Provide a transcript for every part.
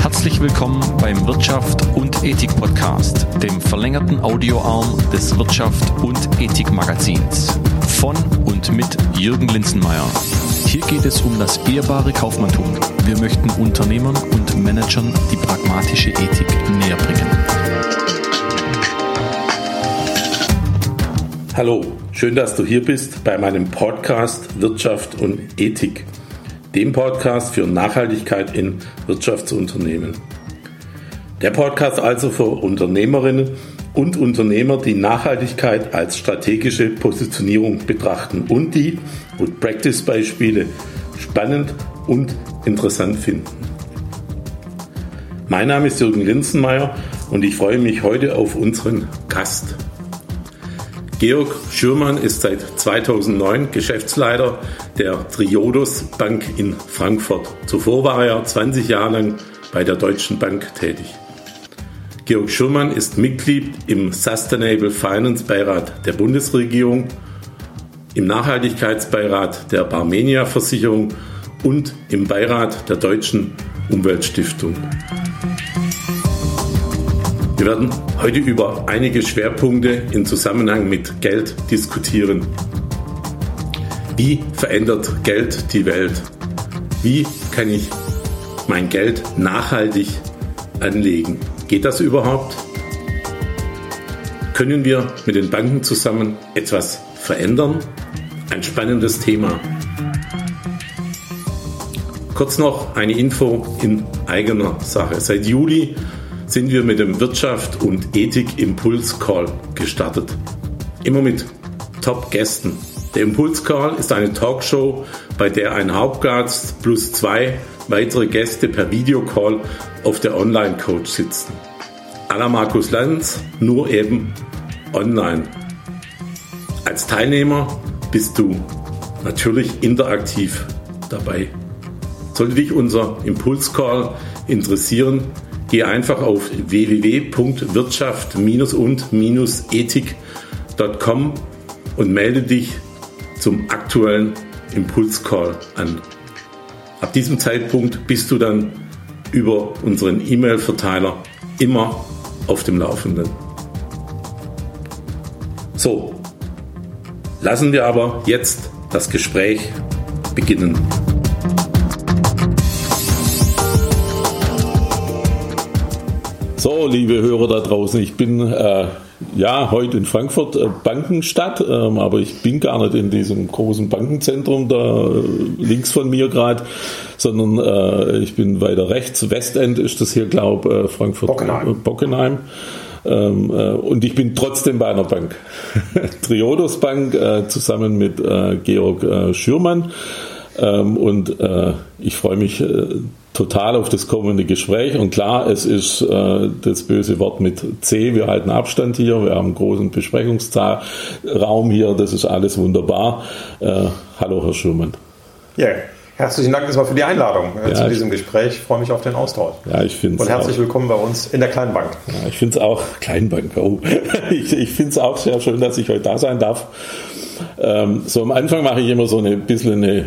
Herzlich willkommen beim Wirtschaft und Ethik Podcast, dem verlängerten Audioarm des Wirtschaft und Ethik Magazins. Von und mit Jürgen Linzenmeier. Hier geht es um das ehrbare Kaufmanntum. Wir möchten Unternehmern und Managern die pragmatische Ethik näher bringen. Hallo, schön, dass du hier bist bei meinem Podcast Wirtschaft und Ethik, dem Podcast für Nachhaltigkeit in Wirtschaftsunternehmen. Der Podcast also für Unternehmerinnen und Unternehmer, die Nachhaltigkeit als strategische Positionierung betrachten und die Good Practice Beispiele spannend und interessant finden. Mein Name ist Jürgen Linzenmeier und ich freue mich heute auf unseren Gast. Georg Schürmann ist seit 2009 Geschäftsleiter der Triodos Bank in Frankfurt. Zuvor war er 20 Jahre lang bei der Deutschen Bank tätig. Georg Schürmann ist Mitglied im Sustainable Finance Beirat der Bundesregierung, im Nachhaltigkeitsbeirat der Barmenia Versicherung und im Beirat der Deutschen Umweltstiftung. Wir werden heute über einige Schwerpunkte im Zusammenhang mit Geld diskutieren. Wie verändert Geld die Welt? Wie kann ich mein Geld nachhaltig anlegen? Geht das überhaupt? Können wir mit den Banken zusammen etwas verändern? Ein spannendes Thema. Kurz noch eine Info in eigener Sache. Seit Juli sind wir mit dem Wirtschaft und Ethik Impuls Call gestartet. Immer mit Top-Gästen. Der Impuls Call ist eine Talkshow, bei der ein Hauptgast plus zwei weitere Gäste per Videocall auf der Online-Coach sitzen. Aller Markus Lanz, nur eben online. Als Teilnehmer bist du natürlich interaktiv dabei. Sollte dich unser Impulscall interessieren, Geh einfach auf www.wirtschaft-und-ethik.com und melde dich zum aktuellen Impulscall an. Ab diesem Zeitpunkt bist du dann über unseren E-Mail-Verteiler immer auf dem Laufenden. So, lassen wir aber jetzt das Gespräch beginnen. So, liebe Hörer da draußen, ich bin äh, ja heute in Frankfurt äh, Bankenstadt, ähm, aber ich bin gar nicht in diesem großen Bankenzentrum da äh, links von mir gerade, sondern äh, ich bin weiter rechts, Westend ist das hier, glaube äh, Frankfurt Bockenheim. Äh, Bockenheim. Ähm, äh, und ich bin trotzdem bei einer Bank. Triodos Bank äh, zusammen mit äh, Georg äh, Schürmann. Ähm, und äh, ich freue mich äh, total auf das kommende Gespräch. Und klar, es ist äh, das böse Wort mit C. Wir halten Abstand hier. Wir haben einen großen Besprechungsraum hier. Das ist alles wunderbar. Äh, hallo, Herr Schurmann. Ja, herzlichen Dank erstmal für die Einladung äh, ja, zu diesem Gespräch. Ich freue mich auf den Austausch. Ja, ich finde Und herzlich auch. willkommen bei uns in der Kleinbank. Ja, ich finde es auch, Kleinbank, oh. ich, ich finde es auch sehr schön, dass ich heute da sein darf. Ähm, so am Anfang mache ich immer so eine bisschen eine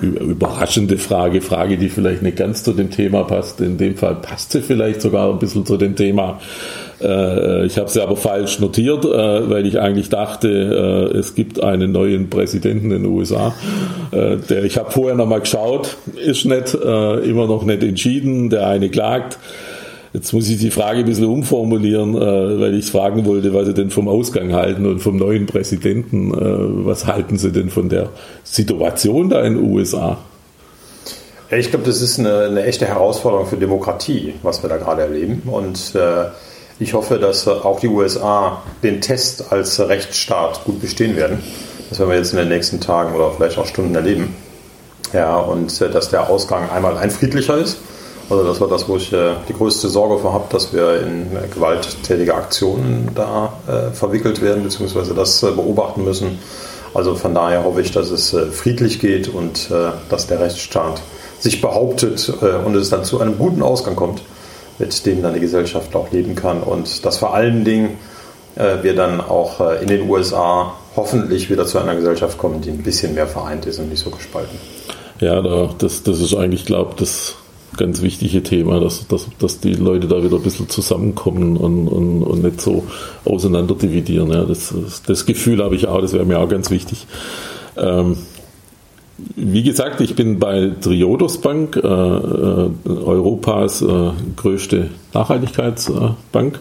überraschende Frage, Frage, die vielleicht nicht ganz zu dem Thema passt. In dem Fall passt sie vielleicht sogar ein bisschen zu dem Thema. Äh, ich habe sie aber falsch notiert, äh, weil ich eigentlich dachte, äh, es gibt einen neuen Präsidenten in den USA. Der, ich habe vorher noch mal geschaut, ist nicht immer noch nicht entschieden. Der eine klagt. Jetzt muss ich die Frage ein bisschen umformulieren, äh, weil ich fragen wollte, was Sie denn vom Ausgang halten und vom neuen Präsidenten. Äh, was halten Sie denn von der Situation da in den USA? Ja, ich glaube, das ist eine, eine, echte Herausforderung für Demokratie, was wir da gerade erleben. Und äh, ich hoffe, dass auch die USA den Test als Rechtsstaat gut bestehen werden. Das werden wir jetzt in den nächsten Tagen oder vielleicht auch Stunden erleben. Ja, und äh, dass der Ausgang einmal ein friedlicher ist also das war das, wo ich äh, die größte Sorge vor habe, dass wir in äh, gewalttätige Aktionen da äh, verwickelt werden, beziehungsweise das beobachten müssen. Also von daher hoffe ich, dass es friedlich geht und dass der Rechtsstaat sich behauptet und es dann zu einem guten Ausgang kommt, mit dem dann die Gesellschaft auch leben kann und dass vor allen Dingen wir dann auch in den USA hoffentlich wieder zu einer Gesellschaft kommen, die ein bisschen mehr vereint ist und nicht so gespalten. Ja, da, das, das ist eigentlich, glaube ich, das ganz wichtige Thema, dass, dass, dass die Leute da wieder ein bisschen zusammenkommen und, und, und nicht so auseinander dividieren. Ja, das, das Gefühl habe ich auch, das wäre mir auch ganz wichtig. Ähm, wie gesagt, ich bin bei Triodos Bank, äh, äh, Europas äh, größte Nachhaltigkeitsbank. Ähm,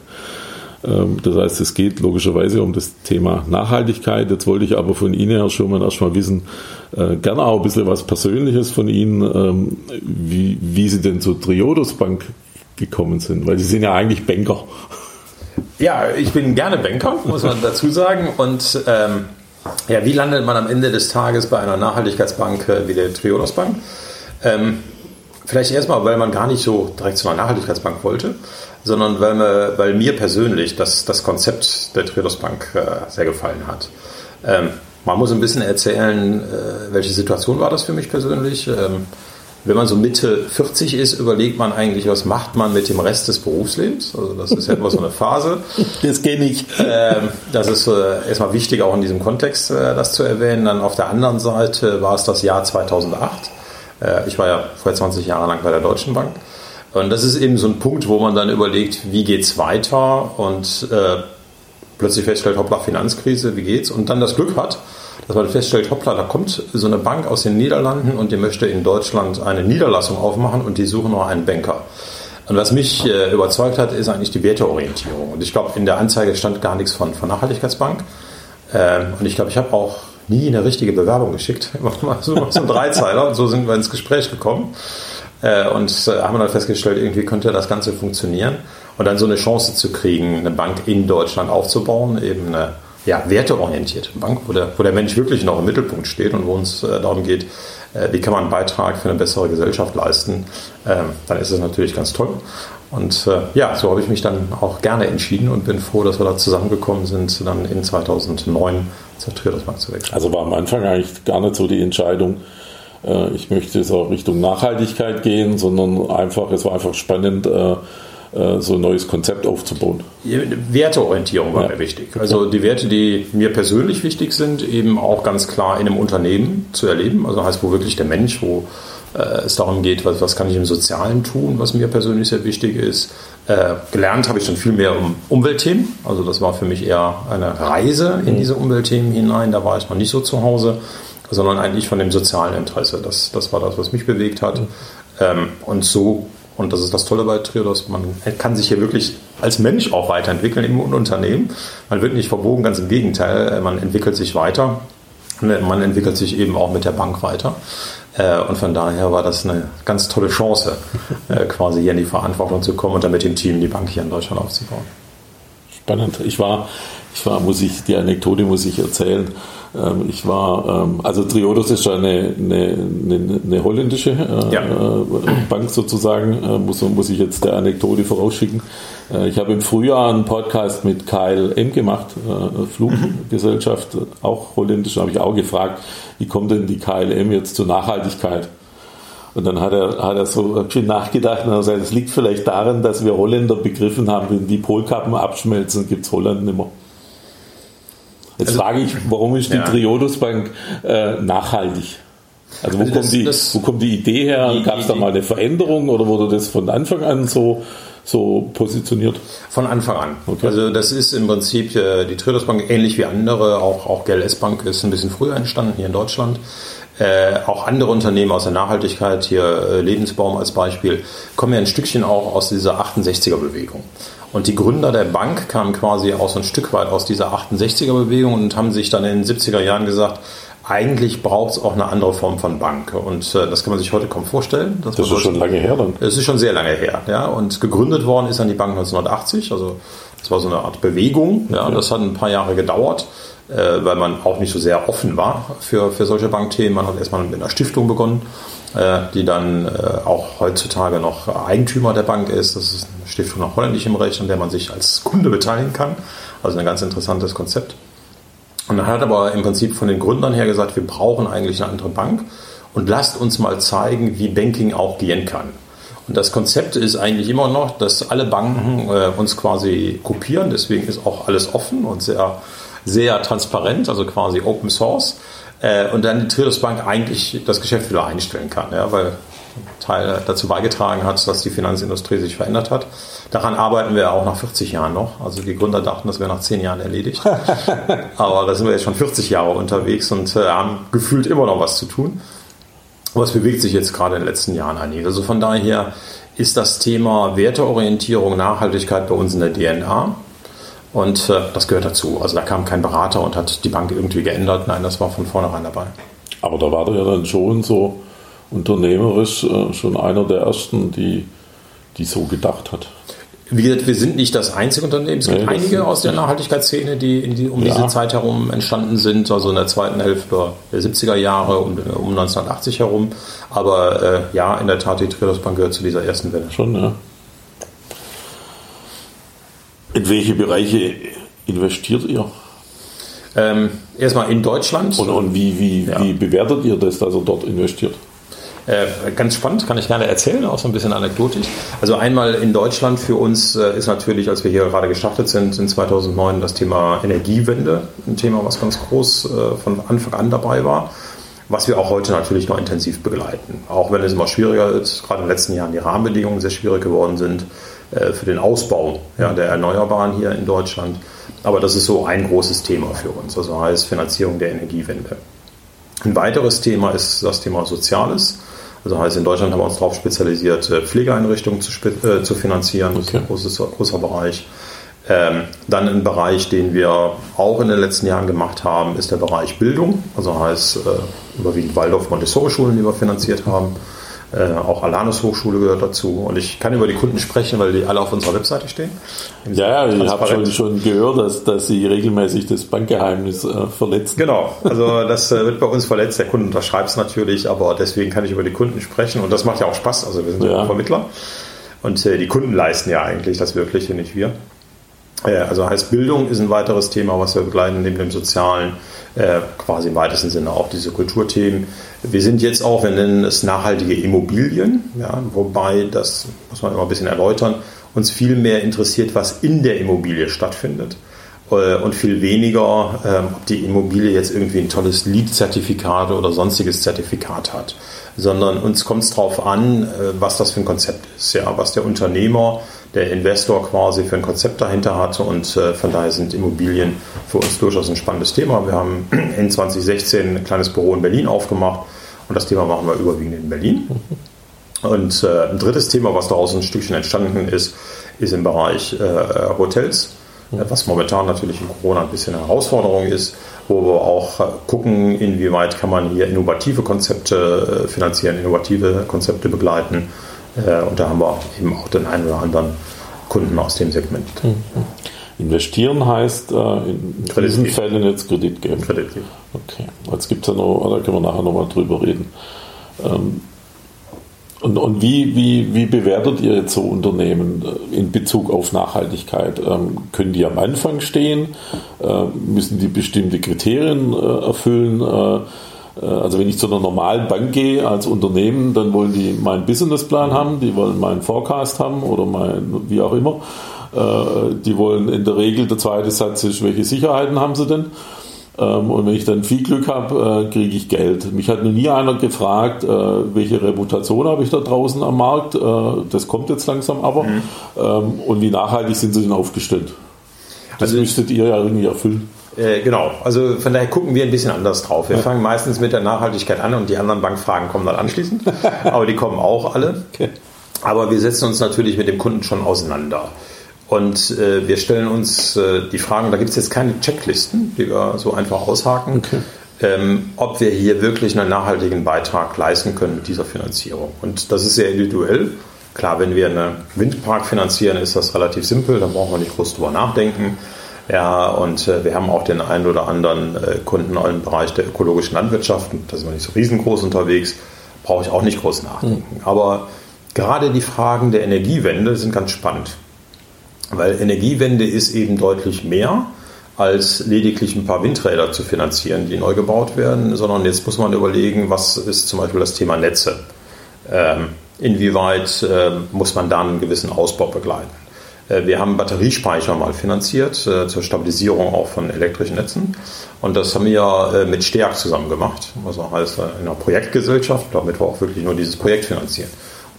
das heißt, es geht logischerweise um das Thema Nachhaltigkeit. Jetzt wollte ich aber von Ihnen, Herr Schurmann, erstmal wissen, äh, gerne auch ein bisschen was Persönliches von Ihnen, ähm, wie, wie Sie denn zur Triodos Bank gekommen sind, weil Sie sind ja eigentlich Banker. Ja, ich bin gerne Banker, muss man dazu sagen. Und ähm, ja, wie landet man am Ende des Tages bei einer Nachhaltigkeitsbank äh, wie der Triodos Bank? Ähm, vielleicht erstmal, weil man gar nicht so direkt zu einer Nachhaltigkeitsbank wollte, sondern weil, mir, weil mir persönlich das, das Konzept der Triodos Bank äh, sehr gefallen hat. Ähm, man muss ein bisschen erzählen, äh, welche Situation war das für mich persönlich. Ähm, wenn man so Mitte 40 ist, überlegt man eigentlich, was macht man mit dem Rest des Berufslebens. Also das ist ja immer so eine Phase. Das kenne ich. Ähm, das ist äh, erstmal wichtig, auch in diesem Kontext äh, das zu erwähnen. Dann auf der anderen Seite war es das Jahr 2008. Ich war ja vorher 20 Jahre lang bei der Deutschen Bank. Und das ist eben so ein Punkt, wo man dann überlegt, wie geht es weiter und plötzlich feststellt, hoppla, Finanzkrise, wie geht's? Und dann das Glück hat, dass man feststellt, hoppla, da kommt so eine Bank aus den Niederlanden und die möchte in Deutschland eine Niederlassung aufmachen und die suchen noch einen Banker. Und was mich äh, überzeugt hat, ist eigentlich die Werteorientierung. Und ich glaube, in der Anzeige stand gar nichts von, von Nachhaltigkeitsbank. Ähm, und ich glaube, ich habe auch nie eine richtige Bewerbung geschickt. Immer so, so ein Dreizeiler. Und so sind wir ins Gespräch gekommen. Äh, und äh, haben dann festgestellt, irgendwie könnte das Ganze funktionieren. Und dann so eine Chance zu kriegen, eine Bank in Deutschland aufzubauen, eben eine ja, werteorientierte Bank, wo der, wo der Mensch wirklich noch im Mittelpunkt steht und wo uns äh, darum geht, äh, wie kann man einen Beitrag für eine bessere Gesellschaft leisten, ähm, dann ist es natürlich ganz toll. Und äh, ja, so habe ich mich dann auch gerne entschieden und bin froh, dass wir da zusammengekommen sind, dann in 2009 zur Triodos Bank zu wechseln. Also war am Anfang eigentlich gar nicht so die Entscheidung, ich möchte jetzt auch Richtung Nachhaltigkeit gehen, sondern einfach, es war einfach spannend, äh, äh, so ein neues Konzept aufzubauen. Werteorientierung war ja. mir wichtig. Also die Werte, die mir persönlich wichtig sind, eben auch ganz klar in einem Unternehmen zu erleben. Also heißt, wo wirklich der Mensch, wo äh, es darum geht, was, was kann ich im Sozialen tun, was mir persönlich sehr wichtig ist. Äh, gelernt habe ich schon viel mehr um Umweltthemen. Also das war für mich eher eine Reise in mhm. diese Umweltthemen hinein. Da war ich noch nicht so zu Hause, sondern eigentlich von dem sozialen Interesse. Das, das war das, was mich bewegt hat. Mhm. Ähm, und so und das ist das Tolle bei Triodos. Man kann sich hier wirklich als Mensch auch weiterentwickeln im Unternehmen. Man wird nicht verbogen, ganz im Gegenteil. Man entwickelt sich weiter. Man entwickelt sich eben auch mit der Bank weiter. Äh, und von daher war das eine ganz tolle Chance, äh, quasi hier in die Verantwortung zu kommen und dann mit dem Team die Bank hier in Deutschland aufzubauen. Spannend. Ich war, ich war, muss ich, die Anekdote muss ich erzählen. Ähm, ich war, ähm, also Triodos ist ja eine, eine, eine, eine holländische äh, ja. Bank sozusagen, äh, muss, muss ich jetzt der Anekdote vorausschicken. Äh, ich habe im Frühjahr einen Podcast mit KLM gemacht, Fluggesellschaft, auch holländisch, habe ich auch gefragt, wie kommt denn die KLM jetzt zur Nachhaltigkeit? Und dann hat er, hat er so ein bisschen nachgedacht und hat gesagt, es liegt vielleicht daran, dass wir Holländer begriffen haben, wenn die Polkappen abschmelzen, gibt es Holland nicht mehr. Jetzt also, frage ich, warum ist die ja. Triodos Bank äh, nachhaltig? Also wo, also kommt die, das, wo kommt die Idee her? Gab es da mal eine Veränderung oder wurde das von Anfang an so, so positioniert? Von Anfang an. Okay. Also das ist im Prinzip äh, die Triodos Bank ähnlich wie andere, auch, auch GLS Bank ist ein bisschen früher entstanden hier in Deutschland. Äh, auch andere Unternehmen aus der Nachhaltigkeit, hier äh, Lebensbaum als Beispiel, kommen ja ein Stückchen auch aus dieser 68er-Bewegung. Und die Gründer der Bank kamen quasi auch so ein Stück weit aus dieser 68er-Bewegung und haben sich dann in den 70er Jahren gesagt, eigentlich braucht es auch eine andere Form von Bank. Und äh, das kann man sich heute kaum vorstellen. Das, das ist schon lange her dann. Das ist schon sehr lange her. Ja. Und gegründet worden ist dann die Bank 1980. Also das war so eine Art Bewegung. Ja. Das hat ein paar Jahre gedauert, äh, weil man auch nicht so sehr offen war für, für solche Bankthemen. Man hat erstmal mit einer Stiftung begonnen die dann äh, auch heutzutage noch Eigentümer der Bank ist. Das ist eine Stiftung nach holländischem Recht, an der man sich als Kunde beteiligen kann. Also ein ganz interessantes Konzept. Und dann hat aber im Prinzip von den Gründern her gesagt, wir brauchen eigentlich eine andere Bank und lasst uns mal zeigen, wie Banking auch gehen kann. Und das Konzept ist eigentlich immer noch, dass alle Banken äh, uns quasi kopieren. Deswegen ist auch alles offen und sehr, sehr transparent, also quasi Open Source. Äh, und dann die Triodos Bank eigentlich das Geschäft wieder einstellen kann, ja, weil Teil dazu beigetragen hat, dass die Finanzindustrie sich verändert hat. Daran arbeiten wir auch nach 40 Jahren noch. Also die Gründer dachten, das wäre nach 10 Jahren erledigt. Aber da sind wir jetzt schon 40 Jahre unterwegs und äh, haben gefühlt immer noch was zu tun. Aber es bewegt sich jetzt gerade in den letzten Jahren einiges. Also von daher ist das Thema Werteorientierung, Nachhaltigkeit bei uns in der DNA. Und äh, das gehört dazu. Also da kam kein Berater und hat die Bank irgendwie geändert. Nein, das war von vornherein dabei. Aber da war der ja dann schon so unternehmerisch äh, schon einer der ersten, die, die so gedacht hat. Wie gesagt, wir sind nicht das einzige Unternehmen. Es gibt nee, einige aus der Nachhaltigkeitsszene, die, die um ja. diese Zeit herum entstanden sind, also in der zweiten Hälfte der 70er Jahre, um, um 1980 herum. Aber äh, ja, in der Tat, die Triodos Bank gehört zu dieser ersten Welle. Schon, ja. In welche Bereiche investiert ihr? Ähm, erstmal in Deutschland. Und, und wie, wie, ja. wie bewertet ihr das, dass ihr dort investiert? Äh, ganz spannend, kann ich gerne erzählen, auch so ein bisschen anekdotisch. Also einmal in Deutschland für uns äh, ist natürlich, als wir hier gerade gestartet sind, in 2009 das Thema Energiewende ein Thema, was ganz groß äh, von Anfang an dabei war, was wir auch heute natürlich noch intensiv begleiten. Auch wenn es immer schwieriger ist, gerade in den letzten Jahren die Rahmenbedingungen sehr schwierig geworden sind für den Ausbau ja, der Erneuerbaren hier in Deutschland. Aber das ist so ein großes Thema für uns, also heißt Finanzierung der Energiewende. Ein weiteres Thema ist das Thema Soziales. Also heißt, in Deutschland haben wir uns darauf spezialisiert, äh, Pflegeeinrichtungen zu, äh, zu finanzieren. Das ist ein großes, großer Bereich. Ähm, dann ein Bereich, den wir auch in den letzten Jahren gemacht haben, ist der Bereich Bildung. Also heißt äh, überwiegend Waldorf-Montessori-Schulen, die wir finanziert haben. Äh, auch Alanus Hochschule gehört dazu. Und ich kann über die Kunden sprechen, weil die alle auf unserer Webseite stehen. Ja, ja ich habe schon, schon gehört, dass, dass sie regelmäßig das Bankgeheimnis äh, verletzen. Genau, also das äh, wird bei uns verletzt. Der Kunde unterschreibt es natürlich, aber deswegen kann ich über die Kunden sprechen. Und das macht ja auch Spaß. Also wir sind ja Vermittler. Und äh, die Kunden leisten ja eigentlich das Wirkliche, nicht wir. Äh, also heißt Bildung ist ein weiteres Thema, was wir begleiten, neben dem Sozialen, äh, quasi im weitesten Sinne auch diese Kulturthemen. Wir sind jetzt auch, wir nennen es nachhaltige Immobilien, ja, wobei, das muss man immer ein bisschen erläutern, uns viel mehr interessiert, was in der Immobilie stattfindet äh, und viel weniger, ähm, ob die Immobilie jetzt irgendwie ein tolles LEED-Zertifikat oder sonstiges Zertifikat hat, sondern uns kommt es darauf an, was das für ein Konzept ist, ja, was der Unternehmer der Investor quasi für ein Konzept dahinter hat. Und äh, von daher sind Immobilien für uns durchaus ein spannendes Thema. Wir haben in 2016 ein kleines Büro in Berlin aufgemacht und das Thema machen wir überwiegend in Berlin. Und äh, ein drittes Thema, was daraus ein Stückchen entstanden ist, ist im Bereich äh, Hotels, was momentan natürlich in Corona ein bisschen eine Herausforderung ist, wo wir auch gucken, inwieweit kann man hier innovative Konzepte finanzieren, innovative Konzepte begleiten und da haben wir eben auch den einen oder anderen Kunden aus dem Segment. Mhm. Investieren heißt äh, in Kredit diesen geben. Fällen jetzt Kredit geben. Kredit geben. Okay. Jetzt gibt es ja noch, da können wir nachher nochmal drüber reden. Ähm, und, und wie, wie, wie bewertet ihr jetzt so Unternehmen äh, in Bezug auf Nachhaltigkeit? Ähm, können die am Anfang stehen? Äh, müssen die bestimmte Kriterien äh, erfüllen? Äh, äh, also wenn ich zu einer normalen Bank gehe als Unternehmen, dann wollen die meinen Businessplan haben, die wollen meinen Forecast haben oder mein, wie auch immer. Äh, die wollen in der Regel, der zweite Satz ist, welche Sicherheiten haben sie denn? Ähm, und wenn ich dann viel Glück habe, äh, kriege ich Geld. Mich hat noch nie einer gefragt, welche Reputation habe ich da draußen am Markt. Das kommt jetzt langsam aber. Mhm. Ähm, und wie nachhaltig sind sie denn aufgestellt? Das also müsstet ihr ja irgendwie erfüllen. Äh, genau, also von daher gucken wir ein bisschen anders drauf. Wir fangen meistens mit der Nachhaltigkeit an und die anderen Bankfragen kommen dann anschließend. Aber die kommen auch alle. Okay. Aber wir setzen uns natürlich mit dem Kunden schon auseinander. Und äh, wir stellen uns äh, die Fragen, da gibt es jetzt keine Checklisten, die wir so einfach aushaken, okay. ähm, ob wir hier wirklich einen nachhaltigen Beitrag leisten können mit dieser Finanzierung. Und das ist sehr individuell. Klar, wenn wir einen Windpark finanzieren, ist das relativ simpel, da brauchen wir nicht groß drüber nachdenken. Ja, und äh, wir haben auch den einen oder anderen äh, Kunden im Bereich der ökologischen Landwirtschaft. Da sind wir nicht so riesengroß unterwegs, brauche ich auch nicht groß nachdenken. Mhm. Aber gerade die Fragen der Energiewende sind ganz spannend. Weil Energiewende ist eben deutlich mehr als lediglich ein paar Windräder zu finanzieren, die neu gebaut werden, sondern jetzt muss man überlegen, was ist zum Beispiel das Thema Netze. Ähm, inwieweit äh, muss man da einen gewissen Ausbau begleiten? Äh, wir haben Batteriespeicher mal finanziert äh, zur Stabilisierung auch von elektrischen Netzen. Und das haben wir äh, mit Stärk zusammen gemacht. Also heißt in einer Projektgesellschaft, damit wir auch wirklich nur dieses Projekt finanzieren.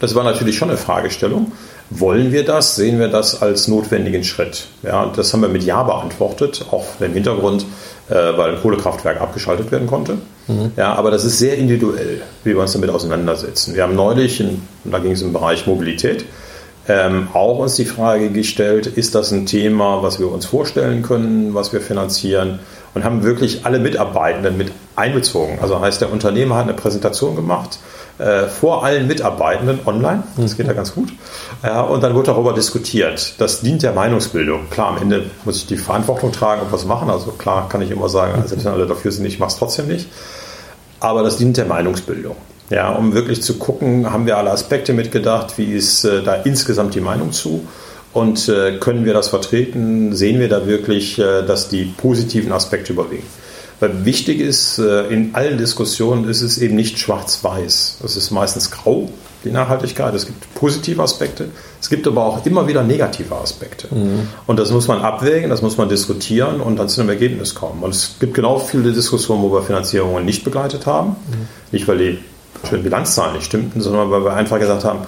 Das war natürlich schon eine Fragestellung. Wollen wir das? Sehen wir das als notwendigen Schritt? Ja, das haben wir mit Ja beantwortet, auch im Hintergrund, weil ein Kohlekraftwerk abgeschaltet werden konnte. Mhm. Ja, aber das ist sehr individuell, wie wir uns damit auseinandersetzen. Wir haben neulich, da ging es im Bereich Mobilität, ähm, auch uns die Frage gestellt, ist das ein Thema, was wir uns vorstellen können, was wir finanzieren und haben wirklich alle Mitarbeitenden mit einbezogen. Also heißt, der Unternehmer hat eine Präsentation gemacht äh, vor allen Mitarbeitenden online, das geht ja ganz gut, äh, und dann wird darüber diskutiert. Das dient der Meinungsbildung. Klar, am Ende muss ich die Verantwortung tragen und was machen, also klar kann ich immer sagen, also wenn alle dafür sind, ich mache es trotzdem nicht, aber das dient der Meinungsbildung. Ja, um wirklich zu gucken, haben wir alle Aspekte mitgedacht, wie ist äh, da insgesamt die Meinung zu und äh, können wir das vertreten, sehen wir da wirklich, äh, dass die positiven Aspekte überwiegen. Weil wichtig ist, in allen Diskussionen ist es eben nicht schwarz-weiß. Es ist meistens grau, die Nachhaltigkeit. Es gibt positive Aspekte, es gibt aber auch immer wieder negative Aspekte. Mhm. Und das muss man abwägen, das muss man diskutieren und dann zu einem Ergebnis kommen. Und es gibt genau viele Diskussionen, wo wir Finanzierungen nicht begleitet haben. Mhm. Nicht, weil die schönen Bilanzzahlen nicht stimmten, sondern weil wir einfach gesagt haben,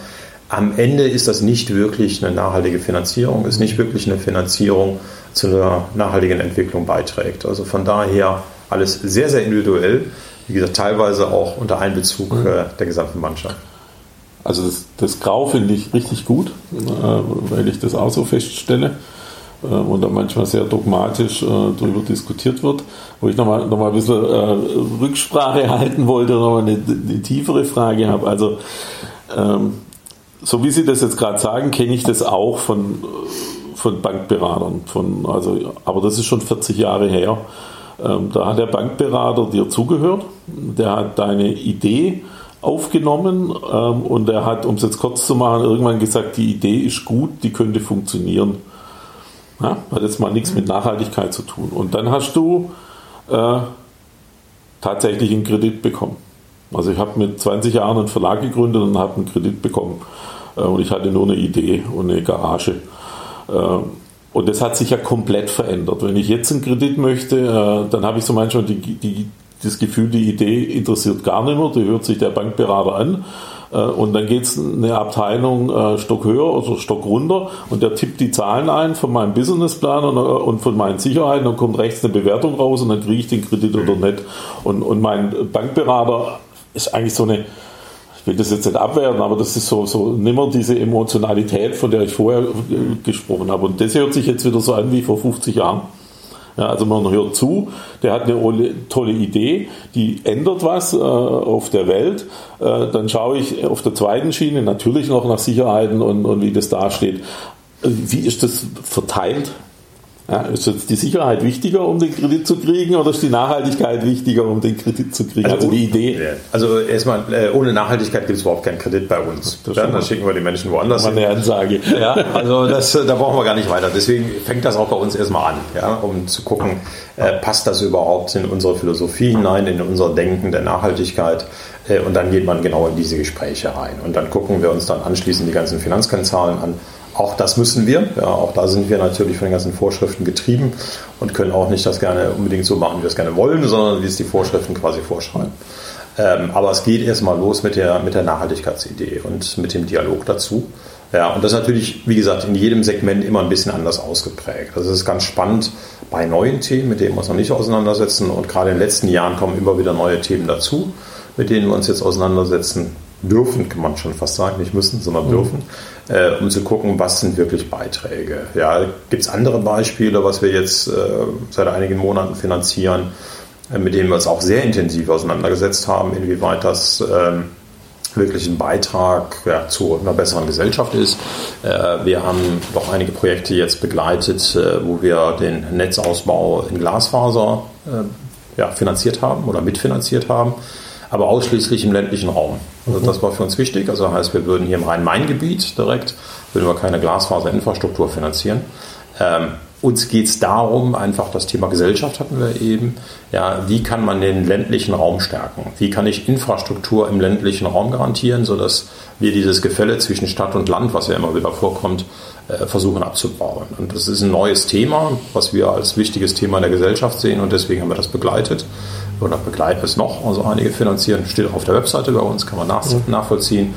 am Ende ist das nicht wirklich eine nachhaltige Finanzierung, ist nicht wirklich eine Finanzierung zu einer nachhaltigen Entwicklung beiträgt. Also von daher alles sehr, sehr individuell, wie gesagt, teilweise auch unter Einbezug mhm. Äh, der gesamten Mannschaft. Also das, das Grau finde ich richtig gut, äh, weil ich das auch so feststelle äh, und da manchmal sehr dogmatisch darüber diskutiert wird. Wo ich nochmal noch mal ein bisschen Rücksprache halten wollte, nochmal eine, eine tiefere Frage habe. Also ähm, so wie Sie das jetzt gerade sagen, kenne ich das auch von, von Bankberatern. Von, also, aber das ist schon 40 Jahre her. Ähm, da hat der Bankberater dir zugehört, der hat deine Idee aufgenommen ähm, und er hat, um es jetzt kurz zu machen, irgendwann gesagt, die Idee ist gut, die könnte funktionieren. Ja, hat jetzt mal nichts mit Nachhaltigkeit zu tun. Und dann hast du äh, tatsächlich einen Kredit bekommen. Also ich habe mit 20 Jahren einen Verlag gegründet und habe einen Kredit bekommen. Äh, und ich hatte nur eine Idee und eine Garage. Äh, und das hat sich ja komplett verändert. Wenn ich jetzt einen Kredit möchte, äh, dann habe ich so manchmal die, die, das Gefühl, die Idee interessiert gar nicht mehr, die hört sich der Bankberater an. Und dann geht es eine Abteilung Stock höher oder Stock runter und der tippt die Zahlen ein von meinem Businessplan und, und von meinen Sicherheiten, dann kommt rechts eine Bewertung raus und dann kriege ich den Kredit oder nicht. Und, und mein Bankberater ist eigentlich so eine, ich will das jetzt nicht abwerten, aber das ist so, so nimmer diese Emotionalität, von der ich vorher gesprochen habe. Und das hört sich jetzt wieder so an wie vor 50 Jahren. Ja, also man hört zu, der hat eine tolle Idee, die ändert was äh, auf der Welt. Äh, dann schaue ich auf der zweiten Schiene natürlich noch nach Sicherheiten und, und wie das dasteht. Wie ist das verteilt? Ja, ist jetzt die Sicherheit wichtiger, um den Kredit zu kriegen, oder ist die Nachhaltigkeit wichtiger, um den Kredit zu kriegen? Also, also die Idee. Also erstmal, äh, ohne Nachhaltigkeit gibt es überhaupt keinen Kredit bei uns. Das dann, dann schicken wir die Menschen woanders hin. Eine Ansage. Ja, also das, da brauchen wir gar nicht weiter. Deswegen fängt das auch bei uns erstmal an, ja, um zu gucken, äh, passt das überhaupt in unsere Philosophie hinein, in unser Denken der Nachhaltigkeit. Äh, und dann geht man genau in diese Gespräche rein. Und dann gucken wir uns dann anschließend die ganzen Finanzkennzahlen an auch das müssen wir. Ja, auch da sind wir natürlich von den ganzen Vorschriften getrieben und können auch nicht das gerne unbedingt so machen, wie wir es gerne wollen, sondern wie es die Vorschriften quasi vorschreiben. Ähm, aber es geht erstmal los mit der, mit der Nachhaltigkeitsidee und mit dem Dialog dazu. Ja, und das ist natürlich, wie gesagt, in jedem Segment immer ein bisschen anders ausgeprägt. Also es ist ganz spannend bei neuen Themen, mit denen wir uns noch nicht auseinandersetzen. Und gerade in den letzten Jahren kommen immer wieder neue Themen dazu, mit denen wir uns jetzt auseinandersetzen dürfen, kann man schon fast sagen, nicht müssen, sondern mhm. Äh, um zu gucken, was sind wirklich Beiträge. Ja, gibt es andere Beispiele, was wir jetzt äh, seit einigen Monaten finanzieren, äh, mit denen wir uns auch sehr intensiv auseinandergesetzt haben, inwieweit das ähm, wirklich ein Beitrag ja, zu einer besseren Gesellschaft ist. Äh, wir haben doch einige Projekte jetzt begleitet, äh, wo wir den Netzausbau in Glasfaser äh, ja, finanziert haben oder mitfinanziert haben aber ausschließlich im ländlichen Raum. Also das war für uns wichtig. Also heißt, wir würden hier im Rhein-Main-Gebiet direkt, würden wir keine Glasfaserinfrastruktur finanzieren. Ähm, Uns geht es darum, einfach das Thema Gesellschaft hatten wir eben. Ja, wie kann man den ländlichen Raum stärken? Wie kann ich Infrastruktur im ländlichen Raum garantieren, sodass wir dieses Gefälle zwischen Stadt und Land, was ja immer wieder vorkommt, äh, versuchen abzubauen. Und das ist ein neues Thema, was wir als wichtiges Thema in der Gesellschaft sehen und deswegen haben wir das begleitet oder begleiten es noch. Also einige finanzieren, steht auch auf der Webseite bei uns, kann man nach, nachvollziehen.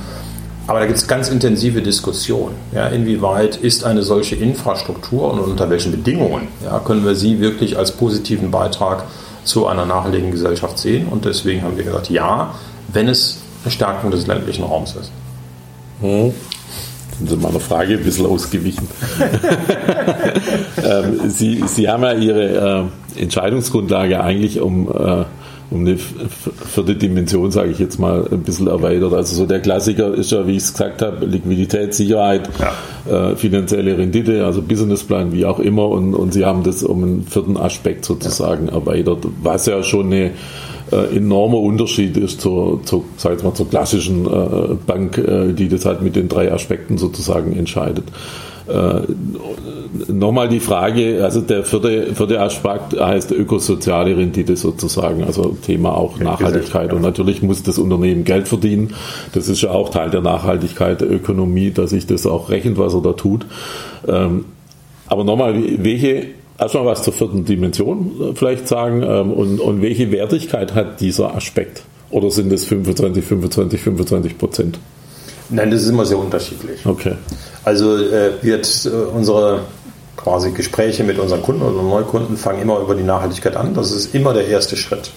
Aber da gibt es ganz intensive Diskussionen. Ja, inwieweit ist eine solche Infrastruktur und unter welchen Bedingungen ja, können wir sie wirklich als positiven Beitrag zu einer nachhaltigen Gesellschaft sehen? Und deswegen haben wir gesagt, ja, wenn es eine Stärkung des ländlichen Raums ist. Hm. Sie meiner Frage ein bisschen ausgewichen. ähm, Sie, Sie haben ja Ihre äh, Entscheidungsgrundlage eigentlich um äh, um eine vierte Dimension, sage ich jetzt mal, ein bisschen erweitert. Also so der Klassiker ist ja, wie ich es gesagt habe, Liquidität, Sicherheit, ja. äh, finanzielle Rendite, also Businessplan, wie auch immer. Und, und Sie haben das um einen vierten Aspekt sozusagen ja. erweitert, was ja schon eine äh, enormer Unterschied ist zur, zur, sag ich mal, zur klassischen äh, Bank, äh, die das halt mit den drei Aspekten sozusagen entscheidet. Äh, nochmal die Frage, also der vierte, vierte Aspekt heißt ökosoziale Rendite sozusagen, also Thema auch Nachhaltigkeit. Und natürlich muss das Unternehmen Geld verdienen. Das ist ja auch Teil der Nachhaltigkeit der Ökonomie, dass sich das auch rechnet, was er da tut. Ähm, aber nochmal, welche, erstmal was zur vierten Dimension äh, vielleicht sagen ähm, und, und welche Wertigkeit hat dieser Aspekt? Oder sind es 25, 25, 25 Prozent? Nein, das ist immer sehr unterschiedlich. Okay. Also äh, wird äh, unsere quasi Gespräche mit unseren Kunden oder Neukunden fangen immer über die Nachhaltigkeit an. Das ist immer der erste Schritt.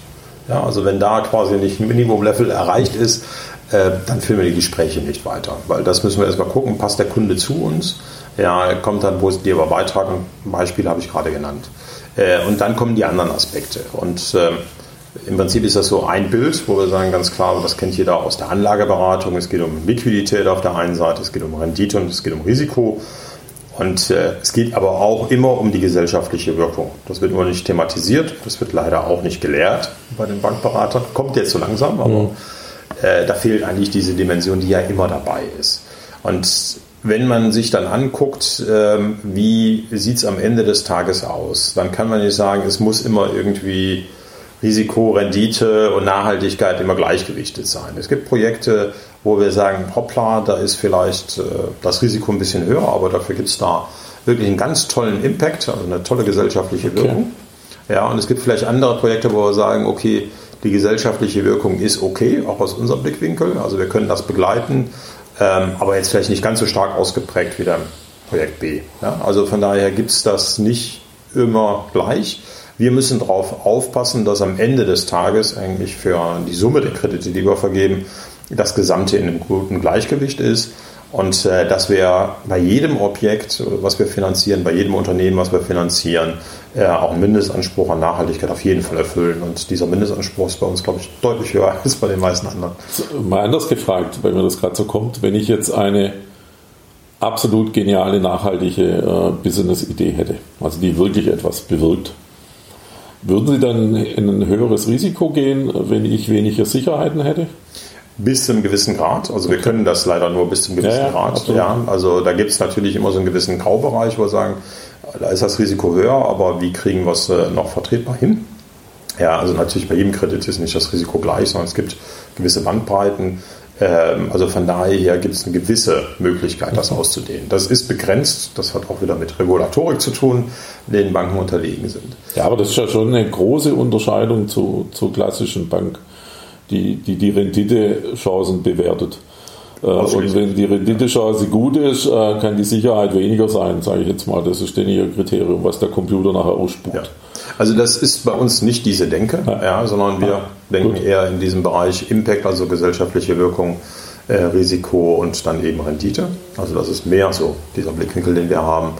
Ja, also wenn da quasi nicht ein Minimum-Level erreicht ist, äh, dann führen wir die Gespräche nicht weiter. Weil das müssen wir erstmal gucken, passt der Kunde zu uns? Ja, kommt dann positiver Beitrag, ein Beispiel habe ich gerade genannt. Äh, und dann kommen die anderen Aspekte. Und äh, im Prinzip ist das so ein Bild, wo wir sagen ganz klar, das kennt jeder aus der Anlageberatung. Es geht um Liquidität auf der einen Seite, es geht um Rendite und es geht um Risiko. Und äh, es geht aber auch immer um die gesellschaftliche Wirkung. Das wird nur nicht thematisiert, das wird leider auch nicht gelehrt bei den Bankberatern. Kommt jetzt so langsam, aber mhm. äh, da fehlt eigentlich diese Dimension, die ja immer dabei ist. Und wenn man sich dann anguckt, ähm, wie sieht es am Ende des Tages aus, dann kann man nicht sagen, es muss immer irgendwie Risiko, Rendite und Nachhaltigkeit immer gleichgewichtet sein. Es gibt Projekte, wo wir sagen, hoppla, da ist vielleicht äh, das Risiko ein bisschen höher, aber dafür gibt es da wirklich einen ganz tollen Impact, also eine tolle gesellschaftliche Wirkung. Okay. Ja, und es gibt vielleicht andere Projekte, wo wir sagen, okay, die gesellschaftliche Wirkung ist okay, auch aus unserem Blickwinkel. Also wir können das begleiten, ähm, aber jetzt vielleicht nicht ganz so stark ausgeprägt wie der Projekt B. Ja, also von daher gibt es das nicht immer gleich. Wir müssen darauf aufpassen, dass am Ende des Tages eigentlich für die Summe der Kredite, die wir vergeben, das Gesamte in einem guten Gleichgewicht ist und äh, dass wir bei jedem Objekt, was wir finanzieren, bei jedem Unternehmen, was wir finanzieren, äh, auch einen Mindestanspruch an Nachhaltigkeit auf jeden Fall erfüllen. Und dieser Mindestanspruch ist bei uns, glaube ich, deutlich höher als bei den meisten anderen. Mal anders gefragt, weil mir das gerade so kommt, wenn ich jetzt eine absolut geniale, nachhaltige äh, Business-Idee hätte, also die wirklich etwas bewirkt, würden Sie dann in ein höheres Risiko gehen, wenn ich weniger Sicherheiten hätte? Bis zu einem gewissen Grad. Also wir können das leider nur bis zu einem gewissen ja, Grad. Ja, also da gibt es natürlich immer so einen gewissen Graubereich, wo wir sagen, da ist das Risiko höher, aber wie kriegen wir es äh, noch vertretbar hin? Ja, also natürlich bei jedem Kredit ist nicht das Risiko gleich, sondern es gibt gewisse Bandbreiten. Ähm, also von daher gibt es eine gewisse Möglichkeit, das auszudehnen. Das ist begrenzt, das hat auch wieder mit Regulatorik zu tun, denen Banken unterlegen sind. Ja, aber das ist ja schon eine große Unterscheidung zu, zur klassischen Bank, die die, die Renditechancen bewertet. Äh, und wenn die Renditechance gut ist, äh, kann die Sicherheit weniger sein, sage ich jetzt mal. Das ist denn ihr Kriterium, was der Computer nachher ausspuckt. Ja. Also das ist bei uns nicht diese Denke, ja. Ja, sondern wir denken gut. eher in diesem Bereich Impact, also gesellschaftliche Wirkung, äh, Risiko und dann eben Rendite. Also das ist mehr so dieser Blickwinkel, den wir haben.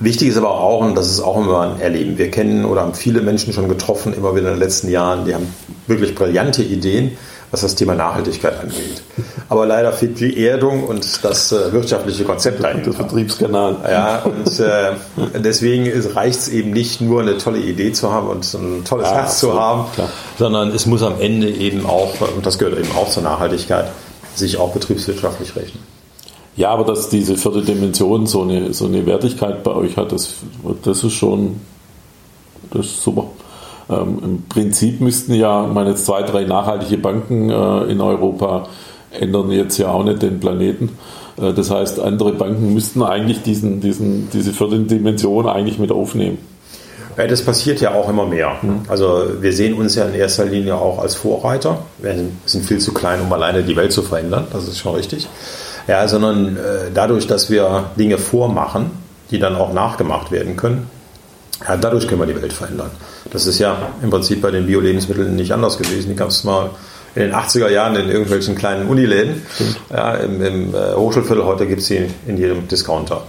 Wichtig ist aber auch, und das ist auch immer ein Erleben, wir kennen oder haben viele Menschen schon getroffen, immer wieder in den letzten Jahren, die haben wirklich brillante Ideen, was das Thema Nachhaltigkeit angeht. Aber leider fehlt die Erdung und das äh, wirtschaftliche Konzept dahinter. Das Vertriebskanal. Ja, und äh, deswegen reicht es eben nicht nur eine tolle Idee zu haben und ein tolles ja, Herz zu haben, klar. sondern es muss am Ende eben auch, und das gehört eben auch zur Nachhaltigkeit, sich auch betriebswirtschaftlich rechnen. Ja, aber dass diese vierte Dimension so eine, so eine Wertigkeit bei euch hat, das, das ist schon das ist super. Ähm, Im Prinzip müssten ja, meine zwei, drei nachhaltige Banken äh, in Europa ändern jetzt ja auch nicht den Planeten. Äh, das heißt, andere Banken müssten eigentlich diesen, diesen, diese vierte Dimension eigentlich mit aufnehmen. Das passiert ja auch immer mehr. Also wir sehen uns ja in erster Linie auch als Vorreiter. Wir sind viel zu klein, um alleine die Welt zu verändern. Das ist schon richtig. Ja, sondern äh, dadurch, dass wir Dinge vormachen, die dann auch nachgemacht werden können, ja, dadurch können wir die Welt verändern. Das ist ja im Prinzip bei den Bio-Lebensmitteln nicht anders gewesen. Die gab es mal in den 80er Jahren in irgendwelchen kleinen Uniläden, ja, im, im äh, Hochschulviertel. Heute gibt es sie in jedem Discounter.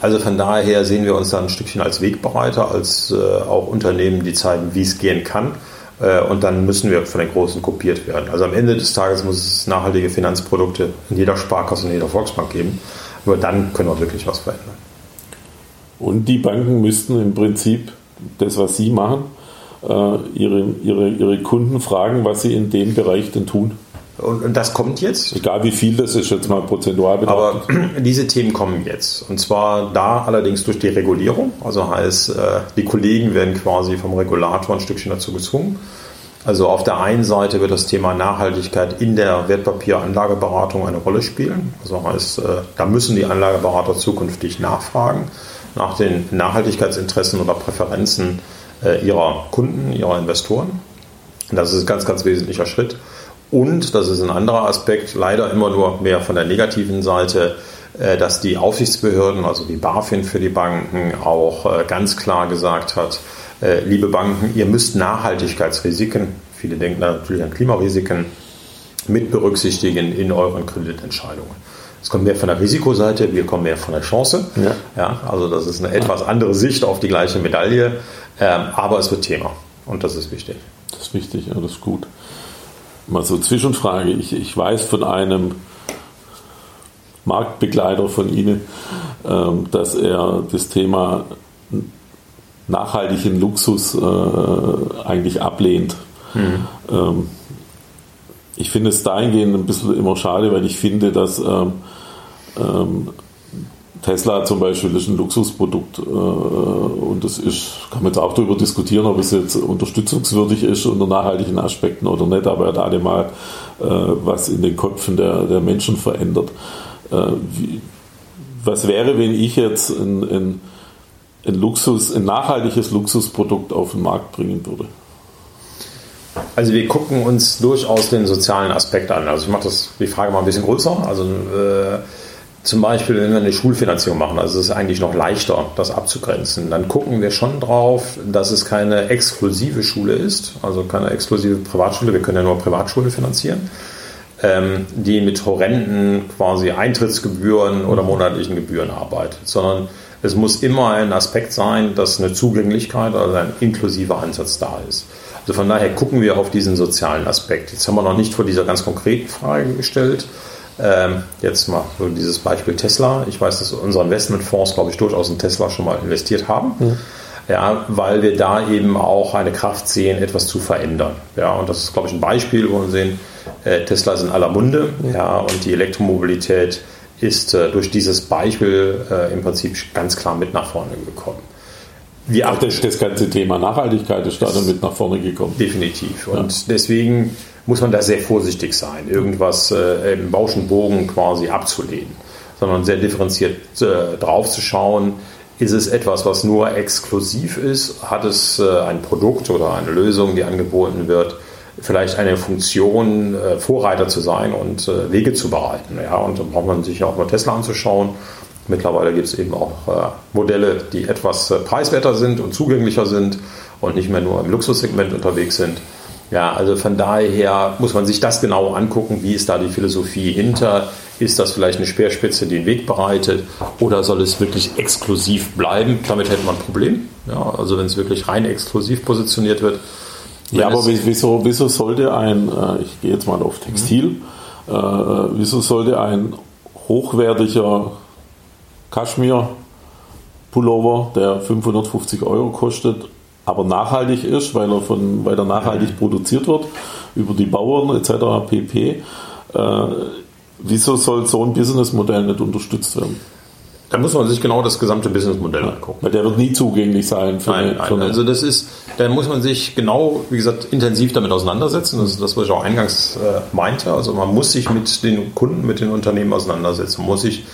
Also von daher sehen wir uns da ein Stückchen als Wegbereiter, als äh, auch Unternehmen, die zeigen, wie es gehen kann. Äh, und dann müssen wir von den Großen kopiert werden. Also am Ende des Tages muss es nachhaltige Finanzprodukte in jeder Sparkasse, in jeder Volksbank geben. Nur dann können wir wirklich was verändern. Und die Banken müssten im Prinzip das, was sie machen, äh, ihre, ihre, ihre Kunden fragen, was sie in dem Bereich denn tun. Und, und, das kommt jetzt. Egal wie viel das ist, jetzt mal prozentual betrachtet. Aber diese Themen kommen jetzt. Und zwar da allerdings durch die Regulierung. Also heißt, äh, die Kollegen werden quasi vom Regulator ein Stückchen dazu gezwungen. Also auf der einen Seite wird das Thema Nachhaltigkeit in der Wertpapieranlageberatung eine Rolle spielen. Also heißt, äh, da müssen die Anlageberater zukünftig nachfragen nach den Nachhaltigkeitsinteressen oder Präferenzen äh, ihrer Kunden, ihrer Investoren. Das ist ein ganz, ganz wesentlicher Schritt. Und, das ist ein anderer Aspekt, leider immer nur mehr von der negativen Seite, äh, dass die Aufsichtsbehörden, also die BaFin für die Banken, auch äh, ganz klar gesagt hat, äh, liebe Banken, ihr müsst Nachhaltigkeitsrisiken, viele denken natürlich an Klimarisiken, mit berücksichtigen in euren Kreditentscheidungen. Es kommt mehr von der Risikoseite, wir kommen mehr von der Chance. Ja. ja also das ist eine etwas andere Sicht auf die gleiche Medaille, ähm, aber es wird Thema und das ist wichtig. Das ist wichtig, ja, das ist gut mal so Zwischenfrage. Ich, ich weiß von einem Marktbegleiter von Ihnen, ähm, dass er das Thema nachhaltigen Luxus äh, eigentlich ablehnt. Mhm. Ähm, ich finde es dahingehend ein bisschen immer schade, weil ich finde, dass ähm, ähm Tesla zum Beispiel ist ein Luxusprodukt äh, und das ist, kann man jetzt auch darüber diskutieren, ob es jetzt unterstützungswürdig ist unter nachhaltigen Aspekten oder nicht, aber er hat allemal äh, was in den Köpfen der, der Menschen verändert. Äh, wie, was wäre, wenn ich jetzt ein, ein, ein, Luxus, ein nachhaltiges Luxusprodukt auf den Markt bringen würde? Also wir gucken uns durchaus den sozialen Aspekt an. Also ich mache das die Frage mal ein bisschen größer. Also äh, zum Beispiel, wenn wir eine Schulfinanzierung machen, also es ist eigentlich noch leichter, das abzugrenzen, dann gucken wir schon drauf, dass es keine exklusive Schule ist, also keine exklusive Privatschule, wir können ja nur Privatschulen finanzieren, ähm, die mit horrenden quasi Eintrittsgebühren oder monatlichen Gebühren arbeitet, sondern es muss immer ein Aspekt sein, dass eine Zugänglichkeit, also ein inklusiver Ansatz da ist. Also von daher gucken wir auf diesen sozialen Aspekt. Jetzt haben wir noch nicht vor dieser ganz konkreten Frage gestellt, ähm, jetzt mal so dieses Beispiel Tesla. Ich weiß, dass unsere Investmentfonds, glaube ich, durchaus in Tesla schon mal investiert haben. Mhm. Ja, weil wir da eben auch eine Kraft sehen, etwas zu verändern. Ja, und das ist, glaube ich, ein Beispiel, wo wir sehen, äh, Tesla ist in aller Munde, mhm. ja, und die Elektromobilität ist äh, durch dieses Beispiel äh, im Prinzip ganz klar mit nach vorne gekommen. Wie auch das, das ganze Thema Nachhaltigkeit ist da mit nach vorne gekommen. Definitiv. Und ja. deswegen muss man da sehr vorsichtig sein, irgendwas äh, im Bauschen Bogen quasi abzulehnen, sondern sehr differenziert äh, drauf zu schauen, ist es etwas, was nur exklusiv ist? Hat es äh, ein Produkt oder eine Lösung, die angeboten wird, vielleicht eine Funktion, äh, Vorreiter zu sein und äh, Wege zu bereiten? Ja, und dann braucht man sich auch mal Tesla anzuschauen. Mittlerweile gibt es eben auch äh, Modelle, die etwas äh, preiswerter sind und zugänglicher sind und nicht mehr nur im Luxussegment unterwegs sind. Ja, also von daher muss man sich das genau angucken, wie ist da die Philosophie hinter. Ist das vielleicht eine Speerspitze, die den Weg bereitet, oder soll es wirklich exklusiv bleiben? Damit hätte man ein Problem. Ja, also wenn es wirklich rein exklusiv positioniert wird. Ja, aber wieso, wieso sollte ein, äh, ich gehe jetzt mal auf Textil, mhm. äh, wieso sollte ein hochwertiger Kaschmir-Pullover, der 550 Euro kostet, aber nachhaltig ist, weil er, von, weil er nachhaltig produziert wird, über die Bauern etc. pp. Äh, wieso soll so ein Businessmodell nicht unterstützt werden? Da muss man sich genau das gesamte Businessmodell angucken. Weil der wird nie zugänglich sein. Für nein, eine, nein. also das ist, da muss man sich genau, wie gesagt, intensiv damit auseinandersetzen. Das ist das, was ich auch eingangs äh, meinte. Also man muss sich mit den Kunden, mit den Unternehmen auseinandersetzen. Man muss sich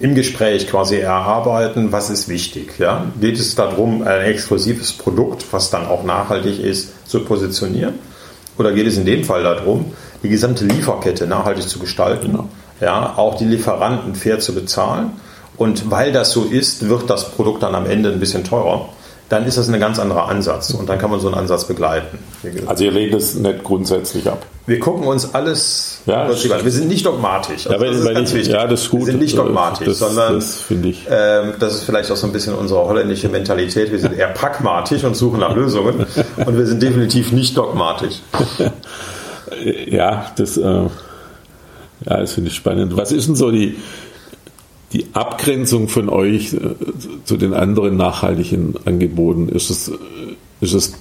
im Gespräch quasi erarbeiten, was ist wichtig. Ja? Geht es darum, ein exklusives Produkt, was dann auch nachhaltig ist, zu positionieren? Oder geht es in dem Fall darum, die gesamte Lieferkette nachhaltig zu gestalten? Genau. Ja, auch die Lieferanten fair zu bezahlen und weil das so ist, wird das Produkt dann am Ende ein bisschen teurer. Dann ist das ein ganz anderer Ansatz und dann kann man so einen Ansatz begleiten. Also ihr lehnt es nicht grundsätzlich ab. Wir gucken uns alles ja, an. Wir sind nicht dogmatisch. Also ja, das ist ganz ich, wichtig. Ja, das ist gut. Wir sind nicht dogmatisch, das, sondern das, ich. Ähm, das ist vielleicht auch so ein bisschen unsere holländische Mentalität. Wir sind eher pragmatisch und suchen nach Lösungen und wir sind definitiv nicht dogmatisch. ja, das, äh, ja, das finde ich spannend. Was ist denn so die die Abgrenzung von euch äh, zu den anderen nachhaltigen Angeboten? Ist es, ist es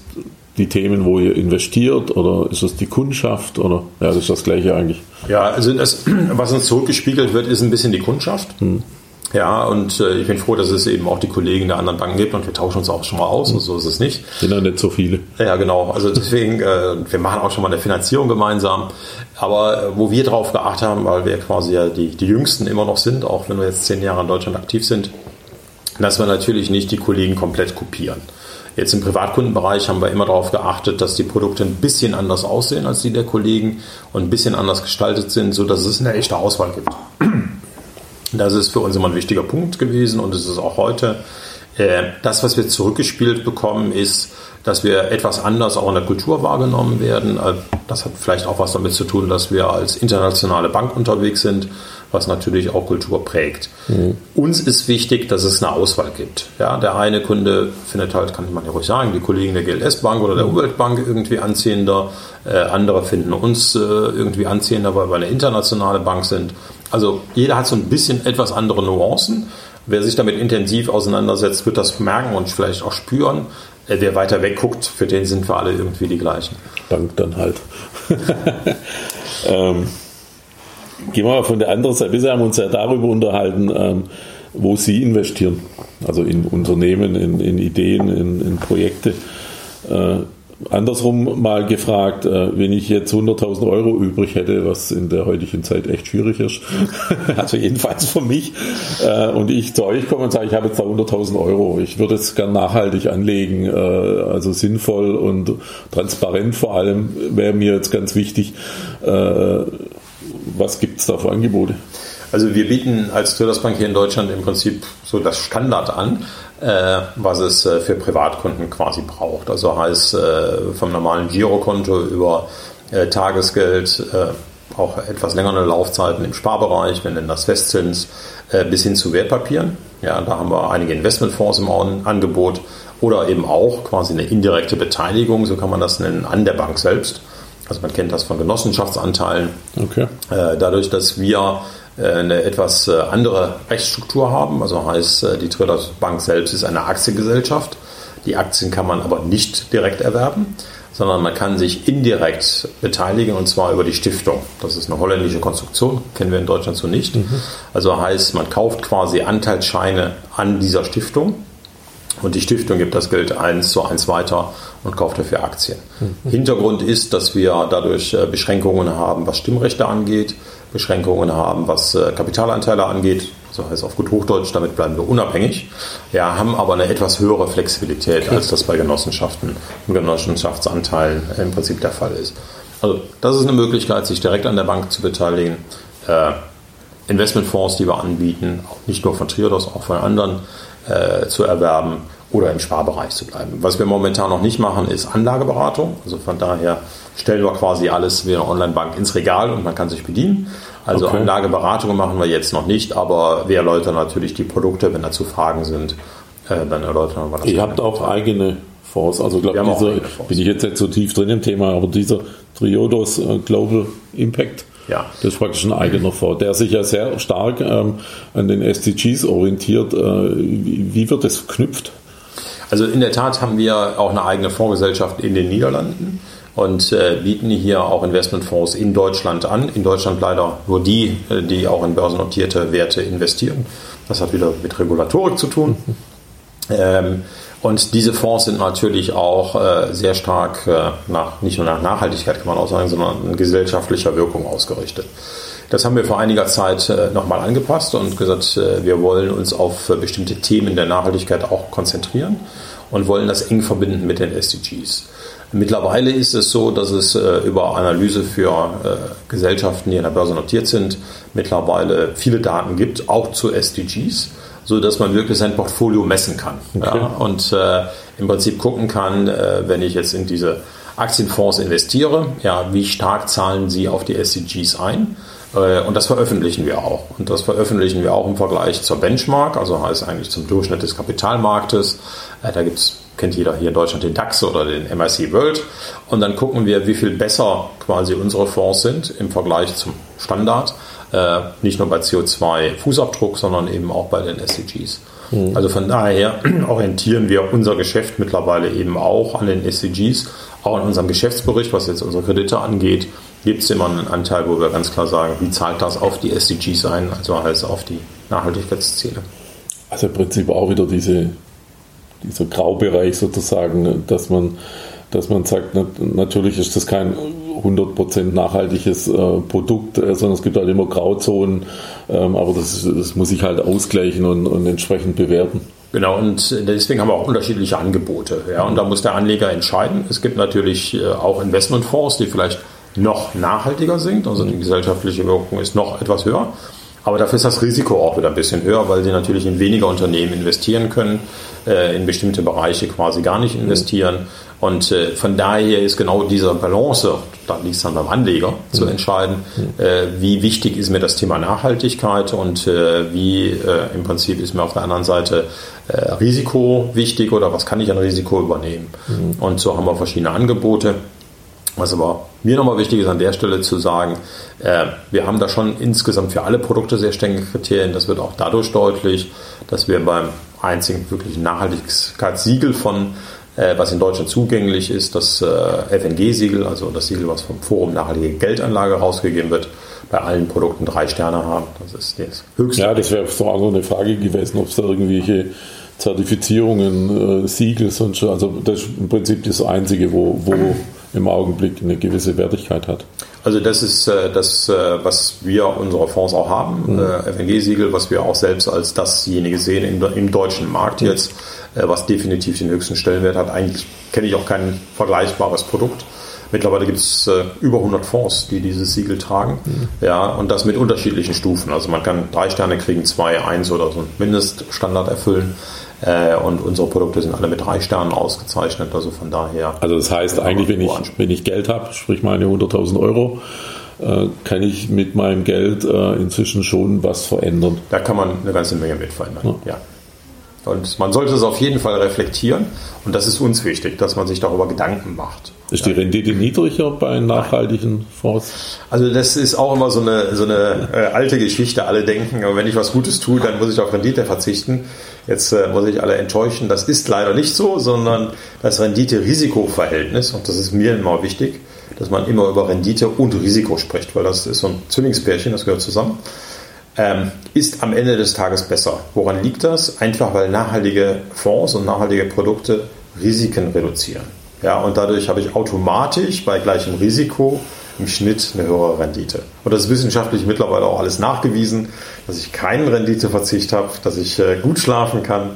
die Themen, wo ihr investiert oder ist es die Kundschaft oder ja, das ist das gleiche eigentlich? Ja, also das, was uns zurückgespiegelt wird, ist ein bisschen die Kundschaft. Hm. Ja, und äh, ich bin froh, dass es eben auch die Kollegen der anderen Banken gibt und wir tauschen uns auch schon mal aus und so ist es nicht. Sind ja nicht so viele. Ja, genau. Also deswegen, äh, wir machen auch schon mal eine Finanzierung gemeinsam. Aber äh, wo wir drauf geachtet haben, weil wir quasi ja die, die Jüngsten immer noch sind, auch wenn wir jetzt zehn Jahre in Deutschland aktiv sind, dass wir natürlich nicht die Kollegen komplett kopieren. Jetzt im Privatkundenbereich haben wir immer darauf geachtet, dass die Produkte ein bisschen anders aussehen als die der Kollegen und ein bisschen anders gestaltet sind, sodass es eine echte Auswahl gibt. Das ist für uns immer ein wichtiger Punkt gewesen und es ist auch heute. Äh, das, was wir zurückgespielt bekommen, ist, dass wir etwas anders auch in der Kultur wahrgenommen werden. Äh, das hat vielleicht auch was damit zu tun, dass wir als internationale Bank unterwegs sind, was natürlich auch Kultur prägt. Mhm. Uns ist wichtig, dass es eine Auswahl gibt. Ja, der eine Kunde findet halt, kann man ja ruhig sagen, die Kollegen der GLS-Bank oder der mhm. Umweltbank irgendwie anziehender. Äh, andere finden uns äh, irgendwie anziehender, weil wir eine internationale Bank sind. Also jeder hat so ein bisschen etwas andere Nuancen. Wer sich damit intensiv auseinandersetzt, wird das merken und vielleicht auch spüren. Äh, wer weiter weg guckt, für den sind wir alle irgendwie die gleichen. Dank dann halt. ähm, gehen wir mal von der anderen Seite. Bisher haben wir uns ja darüber unterhalten, ähm, wo Sie investieren. Also in Unternehmen, in, in Ideen, in, in Projekte. Äh, andersrum mal gefragt, äh, wenn ich jetzt 100.000 Euro übrig hätte, was in der heutigen Zeit echt schwierig ist, also jedenfalls für mich, äh, und ich zu euch komme und sage, ich habe jetzt da 100.000 Euro, ich würde es gern nachhaltig anlegen, äh, also sinnvoll und transparent vor allem, wäre mir jetzt ganz wichtig, was gibt es da für Angebote? Also wir bieten als Traders Bank hier in Deutschland im Prinzip so das Standard an, was es äh, für Privatkunden quasi braucht. Also heißt äh, vom normalen Girokonto über äh, Tagesgeld, äh, auch etwas längere Laufzeiten im Sparbereich, wir nennen das Festzins, äh, bis hin zu Wertpapieren. Ja, da haben wir einige Investmentfonds im Angebot oder eben auch quasi eine indirekte Beteiligung, so kann man das nennen, an der Bank selbst. Also man kennt das von Genossenschaftsanteilen. Okay. Dadurch, dass wir äh, eine etwas äh, andere Rechtsstruktur haben. Also heißt, äh, die Traders Bank selbst ist eine Aktiengesellschaft. Die Aktien kann man aber nicht direkt erwerben, sondern man kann sich indirekt beteiligen und zwar über die Stiftung. Das ist eine holländische Konstruktion, kennen wir in Deutschland so nicht. Mhm. Also heißt, man kauft quasi Anteilsscheine an dieser Stiftung und die Stiftung gibt das Geld eins zu eins weiter und kauft dafür Aktien. Mhm. Hintergrund ist, dass wir dadurch Beschränkungen haben, was Stimmrechte angeht. Beschränkungen haben, was äh, Kapitalanteile angeht. So heißt auf gut Hochdeutsch, damit bleiben wir unabhängig. Ja, haben aber eine etwas höhere Flexibilität, okay. als das bei Genossenschaften und Genossenschaftsanteilen im Prinzip der Fall ist. Also das ist eine Möglichkeit, sich direkt an der Bank zu beteiligen. Äh, Investmentfonds, die wir anbieten, nicht nur von Triodos, auch von anderen äh, zu erwerben oder im Sparbereich zu bleiben. Was wir momentan noch nicht machen, ist Anlageberatung. Also von daher stellen wir quasi alles wie eine Online-Bank ins Regal und man kann sich bedienen. Also okay. Anlageberatungen machen wir jetzt noch nicht, aber wir erläutern natürlich die Produkte, wenn dazu Fragen sind, äh, dann erläutern wir das. Ihr habt auch eigene Fonds, also glaube ich, bin ich jetzt nicht so tief drin im Thema, aber dieser Triodos äh, Global Impact, ja. Das ist praktisch ein eigener Fonds, der sich ja sehr stark ähm, an den SDGs orientiert. Äh, wie, wie, wird das verknüpft? Also in der Tat haben wir auch eine eigene Fondsgesellschaft in den Niederlanden und äh, bieten hier auch Investmentfonds in Deutschland an. In Deutschland leider nur die, äh, die auch in börsennotierte Werte investieren. Das hat wieder mit Regulatorik zu tun. Ähm, und diese Fonds sind natürlich auch äh, sehr stark äh, nach, nicht nur nach Nachhaltigkeit kann man auch sagen, sondern gesellschaftlicher Wirkung ausgerichtet. Das haben wir vor einiger Zeit äh, nochmal angepasst und gesagt, äh, wir wollen uns auf äh, bestimmte Themen der Nachhaltigkeit auch konzentrieren und wollen das eng verbinden mit den SDGs. Mittlerweile ist es so, dass es äh, über Analyse für äh, Gesellschaften, die an der Börse notiert sind, mittlerweile viele Daten gibt, auch zu SDGs so dass man wirklich sein Portfolio messen kann. Okay. Ja, und äh, im Prinzip gucken kann, äh, wenn ich jetzt in diese Aktienfonds investiere, ja, wie stark zahlen sie auf die SDGs ein? Äh, und das veröffentlichen wir auch. Und das veröffentlichen wir auch im Vergleich zur Benchmark, also heißt eigentlich zum Durchschnitt des Kapitalmarktes. Äh, da gibt's kennt jeder hier in Deutschland den DAX oder den MIC World. Und dann gucken wir, wie viel besser quasi unsere Fonds sind im Vergleich zum Standard. Äh, nicht nur bei CO2-Fußabdruck, sondern eben auch bei den SDGs. Mhm. Also von daher orientieren wir unser Geschäft mittlerweile eben auch an den SDGs. Auch in unserem Geschäftsbericht, was jetzt unsere Kredite angeht, gibt es immer einen Anteil, wo wir ganz klar sagen, wie zahlt das auf die SDGs ein, also heißt auf die Nachhaltigkeitsziele. Also im Prinzip auch wieder diese, dieser Graubereich sozusagen, dass man, dass man sagt, natürlich ist das kein 100% nachhaltiges äh, Produkt, äh, sondern es gibt halt immer Grauzonen, ähm, aber das, das, muss ich halt ausgleichen und, und, entsprechend bewerten. Genau, und deswegen haben wir auch unterschiedliche Angebote. Ja, und da muss der Anleger entscheiden. Es gibt natürlich äh, auch Investmentfonds, die vielleicht noch nachhaltiger sind, also die gesellschaftliche Wirkung ist noch etwas höher. Aber dafür ist das Risiko auch wieder ein bisschen höher, weil sie natürlich in weniger Unternehmen investieren können, äh, in bestimmte Bereiche quasi gar nicht investieren. Und äh, von daher ist genau diese Balance, da liegt es dann beim Anleger zu mhm. entscheiden, mhm. äh, wie wichtig ist mir das Thema Nachhaltigkeit und wie im Prinzip ist mir auf der anderen Seite Risiko wichtig oder was kann ich an Risiko übernehmen. Mhm. Und so haben wir verschiedene Angebote. Was aber mir nochmal wichtig ist an der Stelle zu sagen, äh, wir haben da schon insgesamt für alle Produkte sehr strenge Kriterien. Das wird auch dadurch deutlich, dass wir beim einzigen wirklichen Nachhaltigkeitssiegel von, äh, was in Deutschland zugänglich ist, das äh, FNG-Siegel, also das Siegel, was vom Forum Nachhaltige Geldanlage rausgegeben wird, bei allen Produkten drei Sterne haben. Das ist das höchste. Ja, das wäre so eine Frage gewesen, ob es da irgendwelche Zertifizierungen, Siegel, sonst, also das ist im Prinzip das Einzige, wo, wo im Augenblick eine gewisse Wertigkeit hat. Also das ist äh, das, äh, was wir unsere Fonds auch haben, mhm. äh, FNG-Siegel, was wir auch selbst als dasjenige sehen im, im deutschen Markt mhm. jetzt, was definitiv den höchsten Stellenwert hat. Eigentlich kenne ich auch kein vergleichbares Produkt. Mittlerweile gibt es äh, über 100 Fonds, die dieses Siegel tragen. Mhm. Ja, und das mit unterschiedlichen Stufen. Also man kann drei Sterne kriegen, zwei, eins oder so einen Mindeststandard erfüllen. Äh, und unsere Produkte sind alle mit drei Sternen ausgezeichnet. Also von daher. Also das heißt eigentlich, wenn ich, wenn ich Geld habe, sprich meine 100.000 Euro, äh, kann ich mit meinem Geld äh, inzwischen schon was verändern. Da kann man eine ganze Menge mit verändern. Ja. ja. Und man sollte es auf jeden Fall reflektieren. Und das ist uns wichtig, dass man sich darüber Gedanken macht. Ist die Rendite niedriger bei nachhaltigen Fonds? Also das ist auch immer so eine, so eine alte Geschichte. Alle denken, wenn ich was Gutes tue, dann muss ich auf Rendite verzichten. Jetzt äh, muss ich alle enttäuschen. Das ist leider nicht so, sondern das Rendite-Risiko-Verhältnis, und das ist mir immer wichtig, dass man immer über Rendite und Risiko spricht, weil das ist so ein Zwillingspärchen, das gehört zusammen ähm, ist am Ende des Tages besser. Woran liegt das? Einfach weil nachhaltige Fonds und nachhaltige Produkte Risiken reduzieren. Ja, und dadurch habe ich automatisch bei gleichem Risiko im Schnitt eine höhere Rendite. Und das ist wissenschaftlich mittlerweile auch alles nachgewiesen, dass ich keinen Renditeverzicht habe, dass ich äh, gut schlafen kann,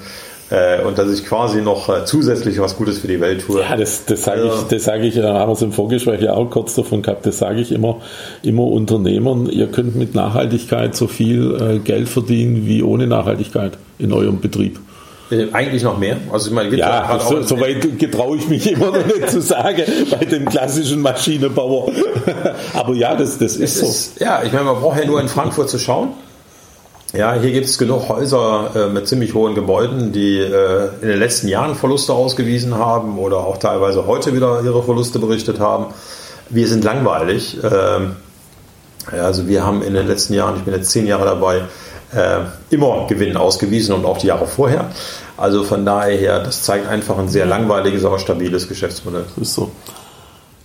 äh, und dass ich quasi noch äh, zusätzlich was Gutes für die Welt tue. Ja, das, das sage ich, das sage ich, haben wir es im Vorgespräch ja auch kurz davon gehabt, das sage ich immer, immer Unternehmern, ihr könnt mit Nachhaltigkeit so viel Geld verdienen wie ohne Nachhaltigkeit in eurem Betrieb. Eigentlich noch mehr. Also ich meine, ja, so, so weit getraue ich mich immer noch nicht zu sagen bei dem klassischen Maschinenbauer. Aber ja, das, das ist, ist so. Ja, ich meine, man braucht ja nur in Frankfurt zu schauen. Ja, hier gibt es genug Häuser äh, mit ziemlich hohen Gebäuden, die äh, in den letzten Jahren Verluste ausgewiesen haben oder auch teilweise heute wieder ihre Verluste berichtet haben. Wir sind langweilig. Ähm, also wir haben in den letzten Jahren, ich bin jetzt zehn Jahre dabei, äh, immer Gewinn ausgewiesen und auch die Jahre vorher. Also von daher, das zeigt einfach ein sehr langweiliges, aber stabiles Geschäftsmodell. Ist so.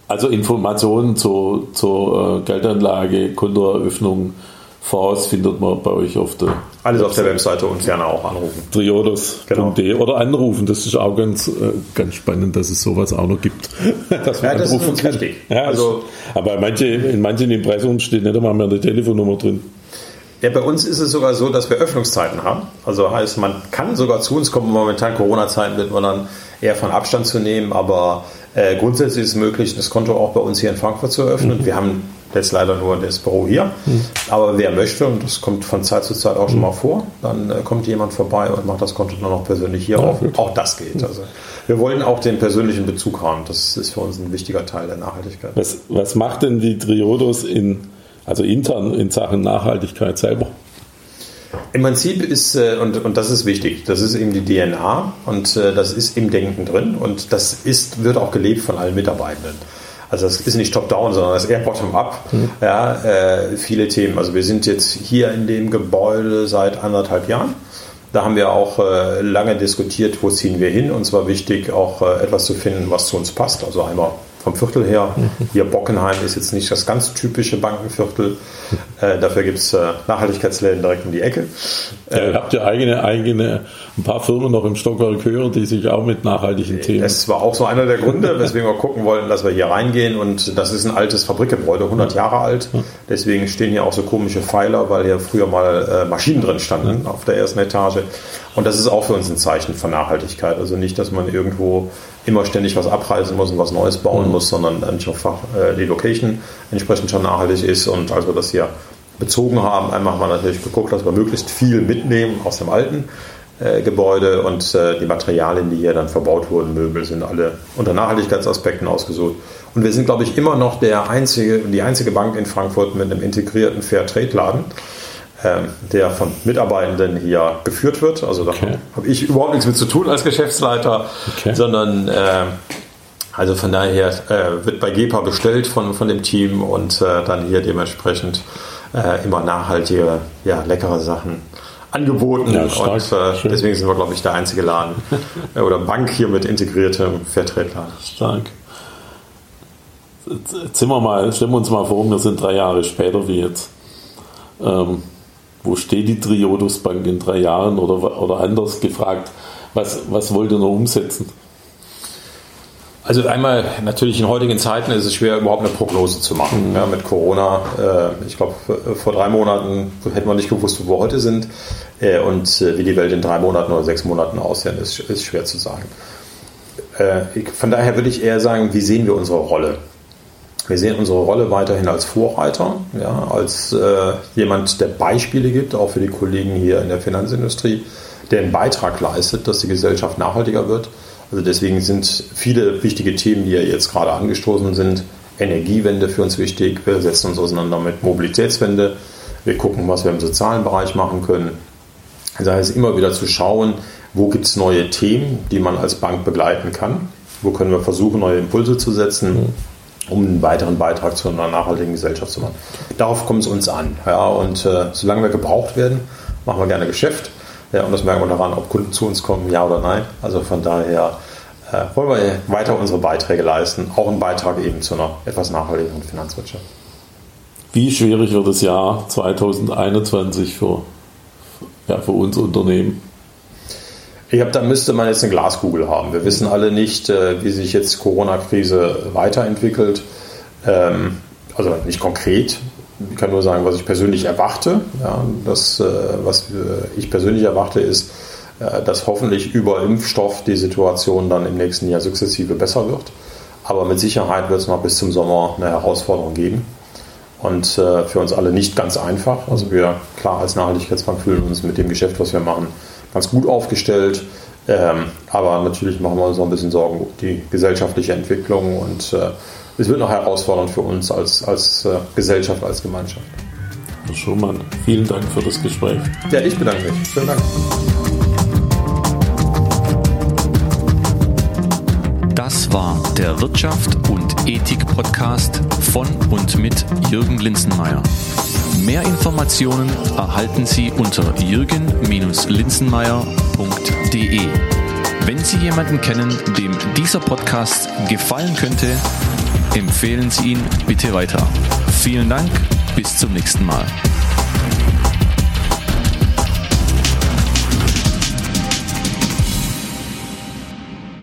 Also Informationen zur, zur äh, Geldanlage, Kontoeröffnung, Fonds findet man bei euch auf der alles auf der Webseite und gerne auch anrufen. Triodos.de genau. oder anrufen. Das ist auch ganz, äh, ganz spannend, dass es sowas auch noch gibt. dass man ja, das ist uns wichtig. Ja, also, aber manche, in manchen Impressum steht nicht einmal mehr eine Telefonnummer drin. Ja, bei uns ist es sogar so, dass wir Öffnungszeiten haben. Also heißt, man kann sogar zu uns kommen. Momentan Corona-Zeiten wird man dann eher von Abstand zu nehmen, aber äh, grundsätzlich ist es möglich, das Konto auch bei uns hier in Frankfurt zu eröffnen. Mhm. Wir haben jetzt leider nur das Büro hier. Mhm. Aber wer möchte, und das kommt von Zeit zu Zeit auch schon mal vor, dann äh, kommt jemand vorbei und macht das Konto dann noch persönlich hier ja, auf. Gut. Auch das geht. Also wir wollen auch den persönlichen Bezug haben. Das ist für uns ein wichtiger Teil der Nachhaltigkeit. Was, was macht denn die Triodos in also intern in Sachen Nachhaltigkeit selber? Im Prinzip ist, äh, und, und das ist wichtig, das ist eben die DNA und äh, das ist im Denken drin und das ist, wird auch gelebt von allen Mitarbeitenden. Also das ist nicht top-down, sondern das ist eher bottom-up. Mhm. Ja, äh, viele Themen. Also wir sind jetzt hier in dem Gebäude seit anderthalb Jahren. Da haben wir auch äh, lange diskutiert, wo ziehen wir hin. Und zwar wichtig, auch äh, etwas zu finden, was zu uns passt. Also einmal vom Viertel her. Hier Bockenheim ist jetzt nicht das ganz typische Bankenviertel. Äh, dafür gibt es äh, Nachhaltigkeitsläden direkt um die Ecke. Ja, ihr habt ja eigene, eigene, ein paar Firmen noch im Stockwerk höher, die sich auch mit nachhaltigen Themen. Das war auch so einer der Gründe, weswegen wir gucken wollten, dass wir hier reingehen. Und das ist ein altes Fabrikgebäude, 100 Jahre alt. Deswegen stehen hier auch so komische Pfeiler, weil hier früher mal äh, Maschinen drin standen auf der ersten Etage. Und das ist auch für uns ein Zeichen von Nachhaltigkeit. Also nicht, dass man irgendwo immer ständig was abreißen muss und was Neues bauen mhm. muss, sondern einfach äh, die Location entsprechend schon nachhaltig ist. Und als wir das hier bezogen haben, einmal haben wir natürlich geguckt, dass wir möglichst viel mitnehmen aus dem alten äh, Gebäude und äh, die Materialien, die hier dann verbaut wurden, Möbel, sind alle unter Nachhaltigkeitsaspekten ausgesucht. Und wir sind, glaube ich, immer noch der einzige, die einzige Bank in Frankfurt mit einem integrierten Fair-Trade-Laden. Ähm, der von Mitarbeitenden hier geführt wird. Also da okay. habe ich überhaupt nichts mit zu tun als Geschäftsleiter, okay. sondern äh, also von daher äh, wird bei GEPA bestellt von, von dem Team und äh, dann hier dementsprechend äh, immer nachhaltige, ja, leckere Sachen angeboten. Ja, und äh, deswegen sind wir, glaube ich, der einzige Laden oder Bank hier mit integriertem Fairtrade-Laden. Stark. Jetzt wir mal, stellen wir uns mal vor, wir sind drei Jahre später wie jetzt. Ähm, wo steht die Triodos Bank in drei Jahren oder, oder anders gefragt, was, was wollt ihr noch umsetzen? Also einmal natürlich in heutigen Zeiten ist es schwer, überhaupt eine Prognose zu machen. Mhm. Ja, mit Corona, äh, ich glaube, vor drei Monaten hätten wir nicht gewusst, wo wir heute sind. Äh, und äh, wie die Welt in drei Monaten oder sechs Monaten aussehen, ist, ist schwer zu sagen. Äh, ich, von daher würde ich eher sagen, wie sehen wir unsere Rolle? Wir sehen unsere Rolle weiterhin als Vorreiter, ja, als äh, jemand, der Beispiele gibt, auch für die Kollegen hier in der Finanzindustrie, der einen Beitrag leistet, dass die Gesellschaft nachhaltiger wird. Also deswegen sind viele wichtige Themen, die ja jetzt gerade angestoßen sind, Energiewende für uns wichtig. Wir setzen uns auseinander mit Mobilitätswende. Wir gucken, was wir im sozialen Bereich machen können. Das heißt, immer wieder zu schauen, wo gibt es neue Themen, die man als Bank begleiten kann. Wo können wir versuchen, neue Impulse zu setzen um einen weiteren Beitrag zu einer nachhaltigen Gesellschaft zu machen. Darauf kommt es uns an. Ja, und äh, solange wir gebraucht werden, machen wir gerne Geschäft. Ja, und das merken wir daran, ob Kunden zu uns kommen, ja oder nein. Also von daher äh, wollen wir weiter unsere Beiträge leisten, auch einen Beitrag eben zu einer etwas nachhaltigeren Finanzwirtschaft. Wie schwierig wird das Jahr 2021 für, ja, für uns Unternehmen? Ich glaube, da müsste man jetzt eine Glaskugel haben. Wir wissen alle nicht, äh, wie sich jetzt Corona-Krise weiterentwickelt. Ähm, also nicht konkret. Ich kann nur sagen, was ich persönlich erwarte. Ja, das, äh, was ich persönlich erwarte, ist, äh, dass hoffentlich über Impfstoff die Situation dann im nächsten Jahr sukzessive besser wird. Aber mit Sicherheit wird es noch bis zum Sommer eine Herausforderung geben. Und für uns alle nicht ganz einfach. Also wir, klar, als Nachhaltigkeitsbank fühlen uns mit dem Geschäft, was wir machen, ganz gut aufgestellt. Ähm, aber natürlich machen wir uns noch ein bisschen Sorgen um die gesellschaftliche Entwicklung und äh, es wird noch herausfordernd für uns als, als äh, Gesellschaft, als Gemeinschaft. Herr Schumann, vielen Dank für das Gespräch. Ja, ich bedanke mich. Vielen Dank. Das war der Wirtschaft und Ethik Podcast von und mit Jürgen Linzenmeier. Mehr Informationen erhalten Sie unter jürgen-linsenmeier.de. Wenn Sie jemanden kennen, dem dieser Podcast gefallen könnte, empfehlen Sie ihn bitte weiter. Vielen Dank, bis zum nächsten Mal.